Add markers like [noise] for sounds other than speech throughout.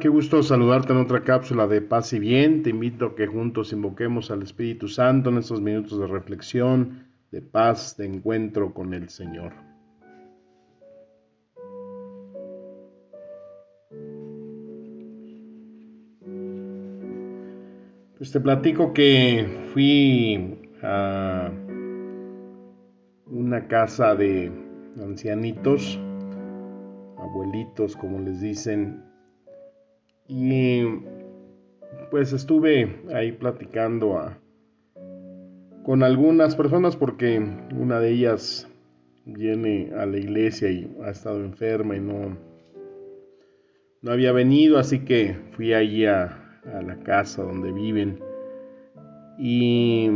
Qué gusto saludarte en otra cápsula de paz y bien. Te invito a que juntos invoquemos al Espíritu Santo en estos minutos de reflexión, de paz, de encuentro con el Señor. Pues te platico que fui a una casa de ancianitos, abuelitos como les dicen, y pues estuve ahí platicando con algunas personas porque una de ellas viene a la iglesia y ha estado enferma y no, no había venido, así que fui allí a, a la casa donde viven. Y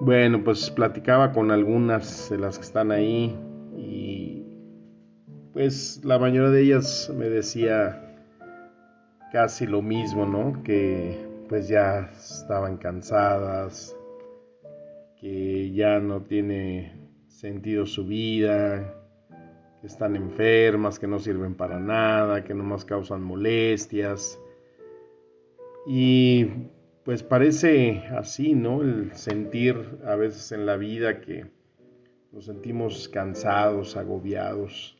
bueno, pues platicaba con algunas de las que están ahí y pues la mayoría de ellas me decía casi lo mismo, ¿no? Que pues ya estaban cansadas, que ya no tiene sentido su vida, que están enfermas, que no sirven para nada, que nomás causan molestias. Y pues parece así, ¿no? El sentir a veces en la vida que nos sentimos cansados, agobiados.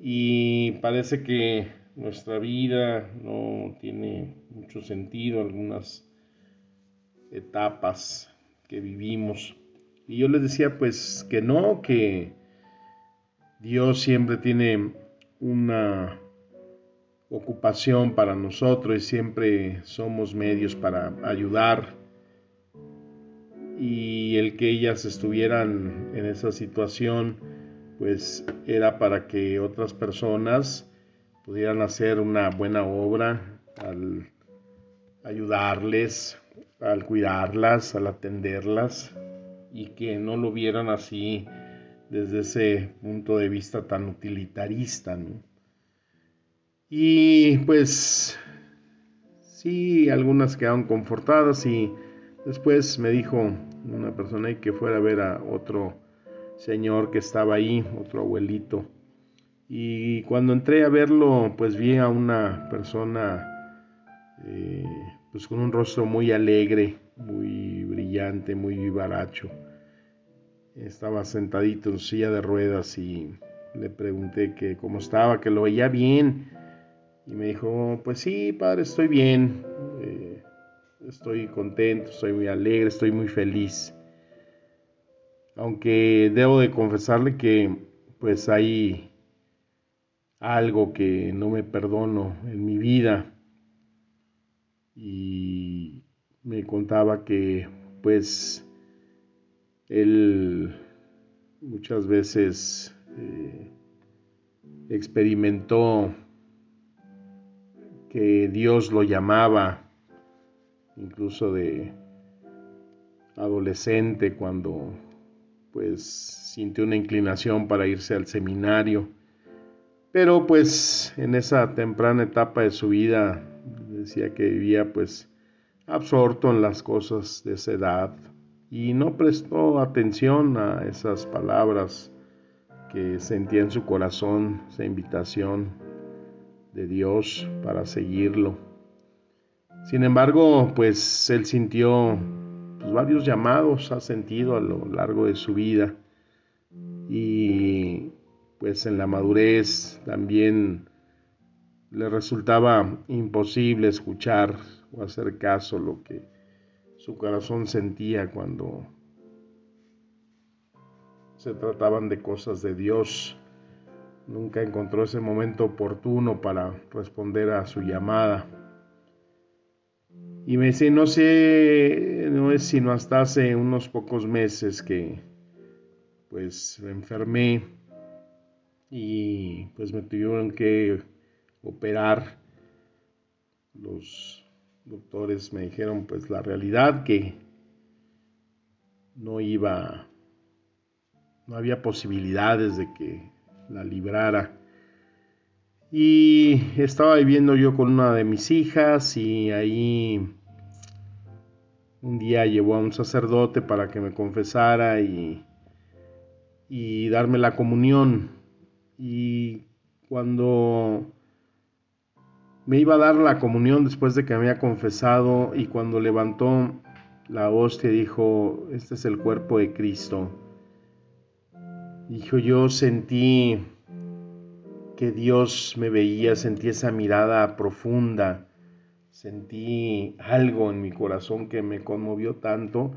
Y parece que nuestra vida no tiene mucho sentido, algunas etapas que vivimos. Y yo les decía pues que no, que Dios siempre tiene una ocupación para nosotros y siempre somos medios para ayudar. Y el que ellas estuvieran en esa situación, pues era para que otras personas pudieran hacer una buena obra al ayudarles, al cuidarlas, al atenderlas y que no lo vieran así desde ese punto de vista tan utilitarista. Y pues sí, algunas quedaron confortadas y después me dijo una persona que fuera a ver a otro señor que estaba ahí, otro abuelito y cuando entré a verlo, pues vi a una persona eh, pues con un rostro muy alegre, muy brillante, muy vivaracho. Estaba sentadito en silla de ruedas y le pregunté que cómo estaba, que lo veía bien. Y me dijo, pues sí, padre, estoy bien, eh, estoy contento, estoy muy alegre, estoy muy feliz. Aunque debo de confesarle que pues hay algo que no me perdono en mi vida. Y me contaba que pues él muchas veces eh, experimentó que Dios lo llamaba, incluso de adolescente, cuando pues sintió una inclinación para irse al seminario pero pues en esa temprana etapa de su vida decía que vivía pues absorto en las cosas de esa edad y no prestó atención a esas palabras que sentía en su corazón, esa invitación de Dios para seguirlo. Sin embargo, pues él sintió pues, varios llamados, ha sentido a lo largo de su vida y pues en la madurez también le resultaba imposible escuchar o hacer caso lo que su corazón sentía cuando se trataban de cosas de Dios. Nunca encontró ese momento oportuno para responder a su llamada. Y me dice, no sé, no es sino hasta hace unos pocos meses que pues me enfermé y pues me tuvieron que operar. Los doctores me dijeron pues la realidad que no iba, no había posibilidades de que la librara. Y estaba viviendo yo con una de mis hijas y ahí un día llevó a un sacerdote para que me confesara y, y darme la comunión. Y cuando me iba a dar la comunión después de que me había confesado y cuando levantó la hostia dijo, este es el cuerpo de Cristo. Dijo, yo sentí que Dios me veía, sentí esa mirada profunda sentí algo en mi corazón que me conmovió tanto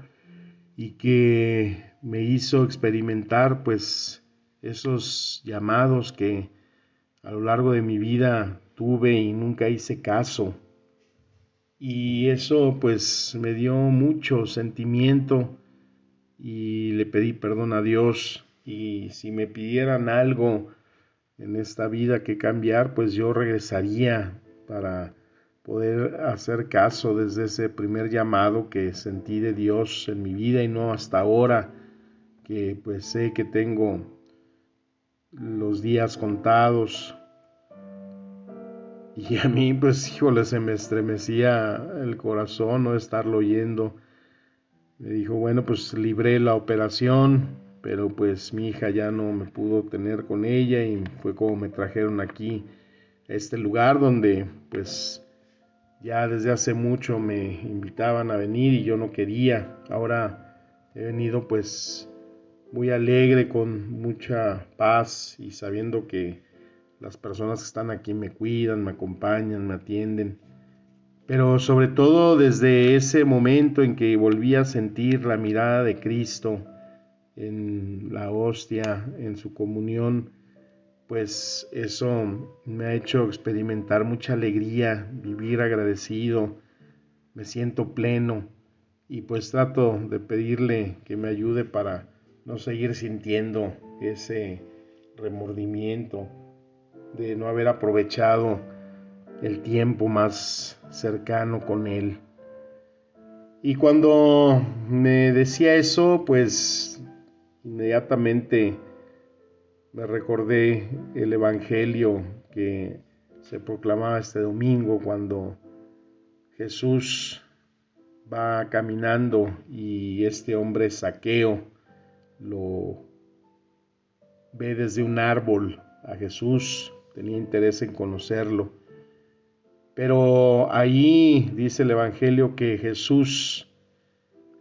y que me hizo experimentar pues esos llamados que a lo largo de mi vida tuve y nunca hice caso. Y eso pues me dio mucho sentimiento y le pedí perdón a Dios y si me pidieran algo en esta vida que cambiar pues yo regresaría para poder hacer caso desde ese primer llamado que sentí de Dios en mi vida y no hasta ahora que pues sé que tengo los días contados y a mí pues híjole se me estremecía el corazón no estarlo oyendo me dijo bueno pues libré la operación pero pues mi hija ya no me pudo tener con ella y fue como me trajeron aquí a este lugar donde pues ya desde hace mucho me invitaban a venir y yo no quería. Ahora he venido pues muy alegre, con mucha paz y sabiendo que las personas que están aquí me cuidan, me acompañan, me atienden. Pero sobre todo desde ese momento en que volví a sentir la mirada de Cristo en la hostia, en su comunión, pues eso me ha hecho experimentar mucha alegría, vivir agradecido, me siento pleno y pues trato de pedirle que me ayude para no seguir sintiendo ese remordimiento de no haber aprovechado el tiempo más cercano con él. Y cuando me decía eso, pues inmediatamente me recordé el Evangelio que se proclamaba este domingo cuando Jesús va caminando y este hombre saqueo lo ve desde un árbol a Jesús, tenía interés en conocerlo. Pero ahí dice el Evangelio que Jesús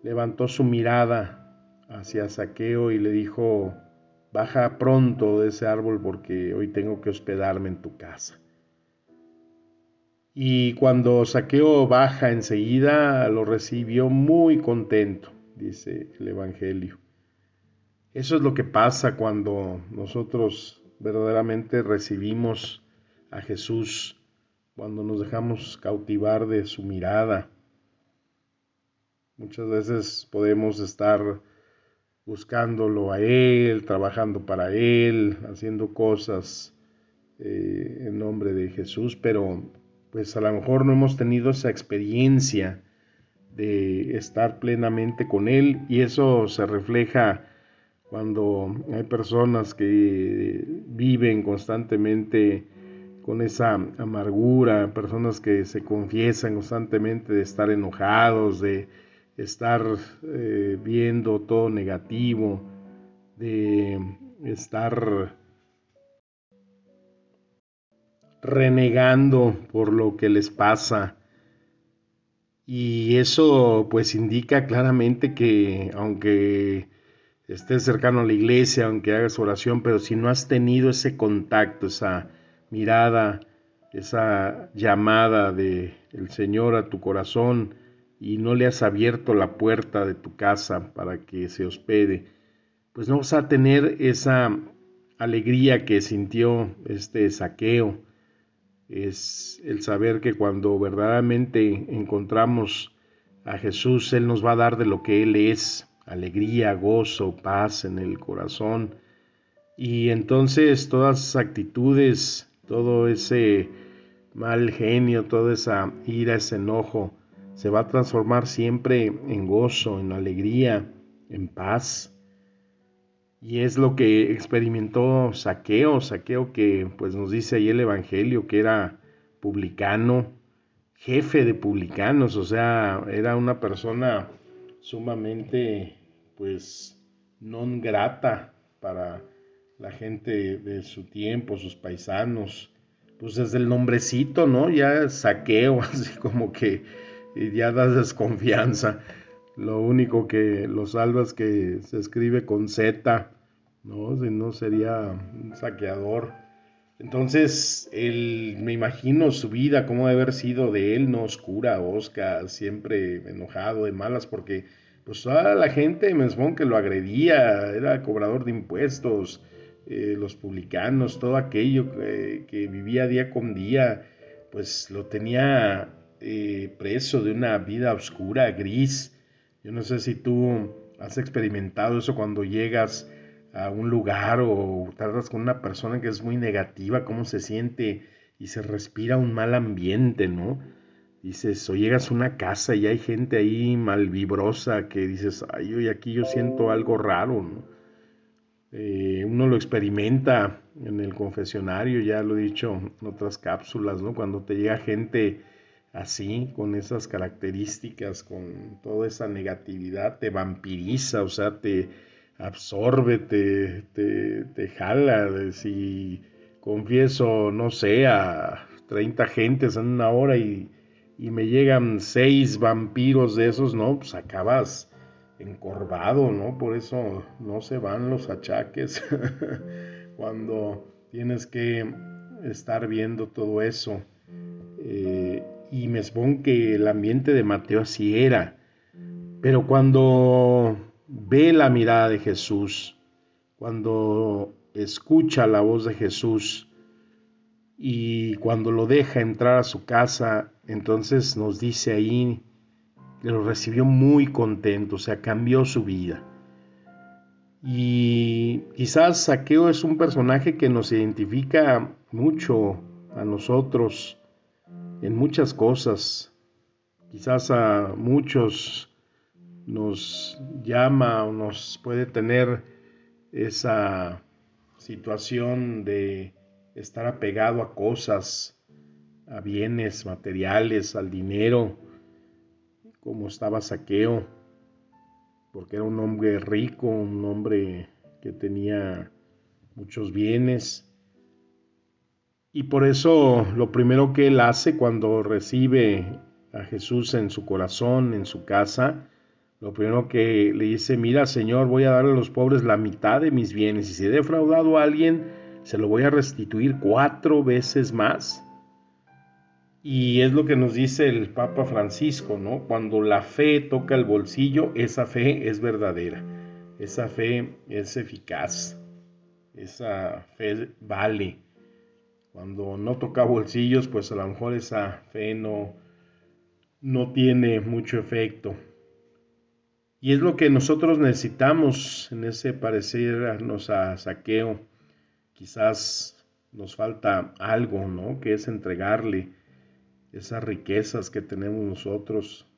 levantó su mirada hacia Saqueo y le dijo, Baja pronto de ese árbol porque hoy tengo que hospedarme en tu casa. Y cuando Saqueo baja enseguida, lo recibió muy contento, dice el Evangelio. Eso es lo que pasa cuando nosotros verdaderamente recibimos a Jesús, cuando nos dejamos cautivar de su mirada. Muchas veces podemos estar buscándolo a Él, trabajando para Él, haciendo cosas eh, en nombre de Jesús, pero pues a lo mejor no hemos tenido esa experiencia de estar plenamente con Él y eso se refleja cuando hay personas que viven constantemente con esa amargura, personas que se confiesan constantemente de estar enojados, de estar eh, viendo todo negativo, de estar renegando por lo que les pasa. Y eso pues indica claramente que aunque estés cercano a la iglesia, aunque hagas oración, pero si no has tenido ese contacto, esa mirada, esa llamada de el Señor a tu corazón, y no le has abierto la puerta de tu casa para que se hospede, pues no vas a tener esa alegría que sintió este saqueo. Es el saber que cuando verdaderamente encontramos a Jesús, Él nos va a dar de lo que Él es, alegría, gozo, paz en el corazón. Y entonces todas esas actitudes, todo ese mal genio, toda esa ira, ese enojo, se va a transformar siempre en gozo, en alegría, en paz. Y es lo que experimentó Saqueo, Saqueo que pues nos dice ahí el Evangelio que era publicano, jefe de publicanos, o sea, era una persona sumamente pues non grata para la gente de su tiempo, sus paisanos. Pues desde el nombrecito, ¿no? Ya saqueo, [laughs] así como que ya das desconfianza. Lo único que lo salvas que se escribe con Z, ¿no? Si no sería un saqueador. Entonces, él, me imagino su vida, cómo debe haber sido de él, no oscura, osca, siempre enojado, de malas, porque pues toda la gente en que lo agredía, era cobrador de impuestos, eh, los publicanos, todo aquello que, vivía día con día, pues lo tenía eh, preso de una vida oscura, gris. Yo no sé si tú has experimentado eso cuando llegas a un lugar o tardas con una persona que es muy negativa, cómo se siente y se respira un mal ambiente, ¿no? Dices, o llegas a una casa y hay gente ahí malvibrosa que dices, ay, hoy aquí yo siento algo raro, ¿no? Eh, uno lo experimenta en el confesionario, ya lo he dicho en otras cápsulas, ¿no? Cuando te llega gente así, con esas características, con toda esa negatividad, te vampiriza, o sea, te absorbe, te, te, te jala. Si confieso, no sé, a 30 gentes en una hora y y me llegan seis vampiros de esos, no, pues acabas encorvado, ¿no? Por eso no se van los achaques [laughs] cuando tienes que estar viendo todo eso. Eh, y me supongo que el ambiente de Mateo así era. Pero cuando ve la mirada de Jesús, cuando escucha la voz de Jesús y cuando lo deja entrar a su casa entonces nos dice ahí que lo recibió muy contento, o sea, cambió su vida. Y quizás Saqueo es un personaje que nos identifica mucho a nosotros en muchas cosas. Quizás a muchos nos llama o nos puede tener esa situación de estar apegado a cosas, a bienes materiales, al dinero, como estaba Saqueo, porque era un hombre rico, un hombre que tenía muchos bienes. Y por eso lo primero que él hace cuando recibe a Jesús en su corazón, en su casa, lo primero que le dice, mira Señor, voy a darle a los pobres la mitad de mis bienes y si he defraudado a alguien, se lo voy a restituir cuatro veces más. Y es lo que nos dice el Papa Francisco, ¿no? Cuando la fe toca el bolsillo, esa fe es verdadera, esa fe es eficaz, esa fe vale. Cuando no toca bolsillos, pues a lo mejor esa fe no, no tiene mucho efecto. Y es lo que nosotros necesitamos en ese parecernos a saqueo. Quizás nos falta algo, ¿no? Que es entregarle esas riquezas que tenemos nosotros,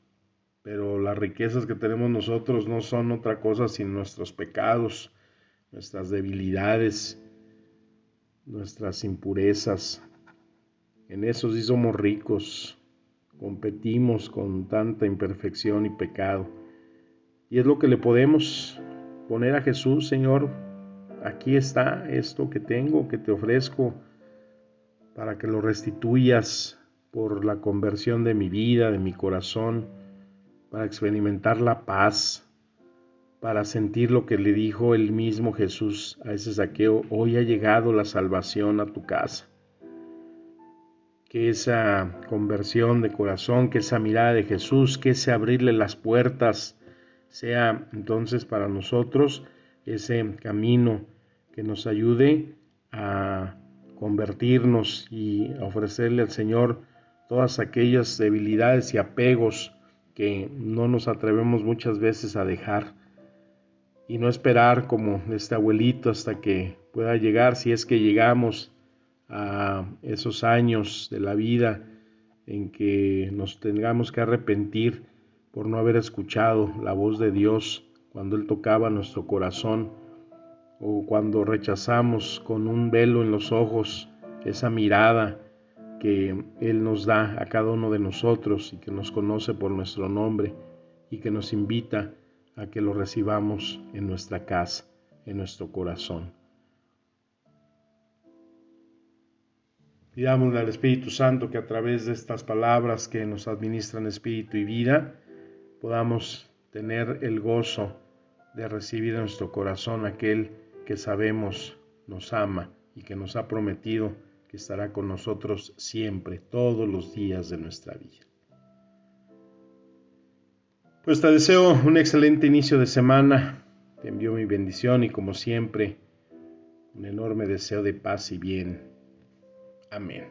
pero las riquezas que tenemos nosotros no son otra cosa sino nuestros pecados, nuestras debilidades, nuestras impurezas. En eso sí somos ricos, competimos con tanta imperfección y pecado. Y es lo que le podemos poner a Jesús, Señor, aquí está esto que tengo, que te ofrezco, para que lo restituyas por la conversión de mi vida, de mi corazón, para experimentar la paz, para sentir lo que le dijo el mismo Jesús a ese saqueo, hoy ha llegado la salvación a tu casa. Que esa conversión de corazón, que esa mirada de Jesús, que ese abrirle las puertas, sea entonces para nosotros ese camino que nos ayude a convertirnos y a ofrecerle al Señor todas aquellas debilidades y apegos que no nos atrevemos muchas veces a dejar. Y no esperar como este abuelito hasta que pueda llegar, si es que llegamos a esos años de la vida en que nos tengamos que arrepentir por no haber escuchado la voz de Dios cuando Él tocaba nuestro corazón o cuando rechazamos con un velo en los ojos esa mirada que Él nos da a cada uno de nosotros y que nos conoce por nuestro nombre y que nos invita a que lo recibamos en nuestra casa, en nuestro corazón. Pidámosle al Espíritu Santo que a través de estas palabras que nos administran espíritu y vida, podamos tener el gozo de recibir en nuestro corazón aquel que sabemos nos ama y que nos ha prometido que estará con nosotros siempre, todos los días de nuestra vida. Pues te deseo un excelente inicio de semana. Te envío mi bendición y como siempre, un enorme deseo de paz y bien. Amén.